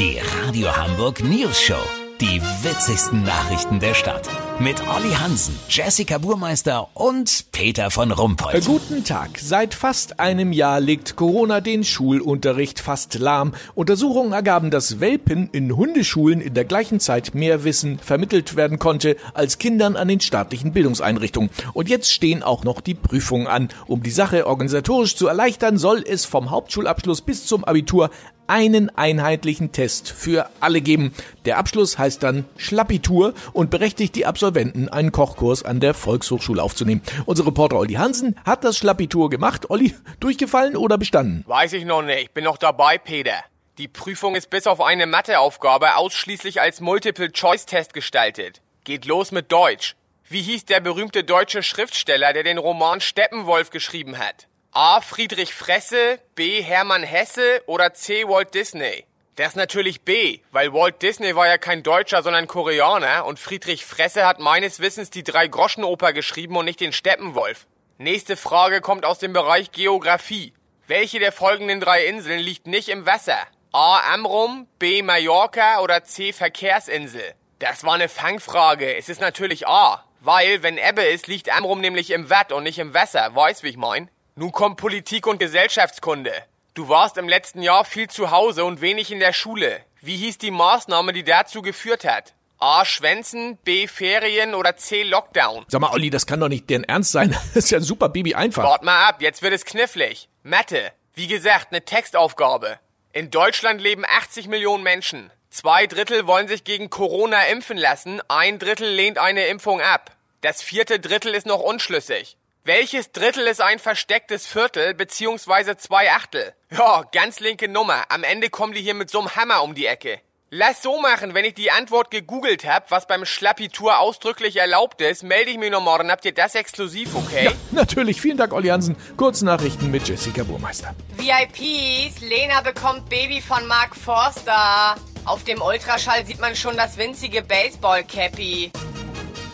Die Radio Hamburg News Show. Die witzigsten Nachrichten der Stadt. Mit Olli Hansen, Jessica Burmeister und Peter von Rumpold. Äh, Guten Tag. Seit fast einem Jahr legt Corona den Schulunterricht fast lahm. Untersuchungen ergaben, dass Welpen in Hundeschulen in der gleichen Zeit mehr Wissen vermittelt werden konnte als Kindern an den staatlichen Bildungseinrichtungen. Und jetzt stehen auch noch die Prüfungen an. Um die Sache organisatorisch zu erleichtern, soll es vom Hauptschulabschluss bis zum Abitur einen einheitlichen Test für alle geben. Der Abschluss heißt dann Schlappitur und berechtigt die Absolventen, einen Kochkurs an der Volkshochschule aufzunehmen. Unser Reporter Olli Hansen hat das Schlappitur gemacht. Olli, durchgefallen oder bestanden? Weiß ich noch nicht. Bin noch dabei, Peter. Die Prüfung ist bis auf eine Matheaufgabe ausschließlich als Multiple-Choice-Test gestaltet. Geht los mit Deutsch. Wie hieß der berühmte deutsche Schriftsteller, der den Roman Steppenwolf geschrieben hat? A. Friedrich Fresse, B. Hermann Hesse oder C. Walt Disney? Das ist natürlich B, weil Walt Disney war ja kein Deutscher, sondern Koreaner und Friedrich Fresse hat meines Wissens die Drei-Groschen-Oper geschrieben und nicht den Steppenwolf. Nächste Frage kommt aus dem Bereich Geografie. Welche der folgenden drei Inseln liegt nicht im Wasser? A. Amrum, B. Mallorca oder C. Verkehrsinsel? Das war eine Fangfrage. Es ist natürlich A. Weil, wenn Ebbe ist, liegt Amrum nämlich im Watt und nicht im Wasser. Weißt, wie ich mein? Nun kommt Politik und Gesellschaftskunde. Du warst im letzten Jahr viel zu Hause und wenig in der Schule. Wie hieß die Maßnahme, die dazu geführt hat? A. Schwänzen, B. Ferien oder C. Lockdown? Sag mal, Olli, das kann doch nicht deren Ernst sein. Das ist ja super Baby einfach. Wart mal ab, jetzt wird es knifflig. Mathe. Wie gesagt, eine Textaufgabe. In Deutschland leben 80 Millionen Menschen. Zwei Drittel wollen sich gegen Corona impfen lassen, ein Drittel lehnt eine Impfung ab. Das vierte Drittel ist noch unschlüssig. Welches Drittel ist ein verstecktes Viertel beziehungsweise zwei Achtel? Ja, ganz linke Nummer. Am Ende kommen die hier mit so'm Hammer um die Ecke. Lass so machen, wenn ich die Antwort gegoogelt hab, was beim Schlappitur ausdrücklich erlaubt ist, melde ich mich noch morgen. Habt ihr das exklusiv, okay? Ja, natürlich. Vielen Dank, Olli Hansen. Kurznachrichten mit Jessica Burmeister. VIPs, Lena bekommt Baby von Mark Forster. Auf dem Ultraschall sieht man schon das winzige Baseball-Cappy.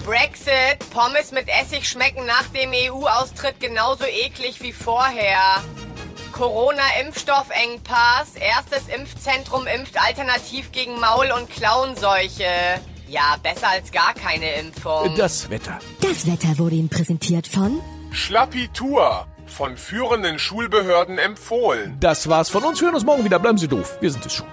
Brexit, Pommes mit Essig schmecken nach dem EU-Austritt genauso eklig wie vorher. Corona-Impfstoffengpass, erstes Impfzentrum impft alternativ gegen Maul- und Klauenseuche. Ja, besser als gar keine Impfung. Das Wetter. Das Wetter wurde Ihnen präsentiert von Schlappitur. Von führenden Schulbehörden empfohlen. Das war's von uns. Wir hören uns morgen wieder. Bleiben Sie doof. Wir sind es schon.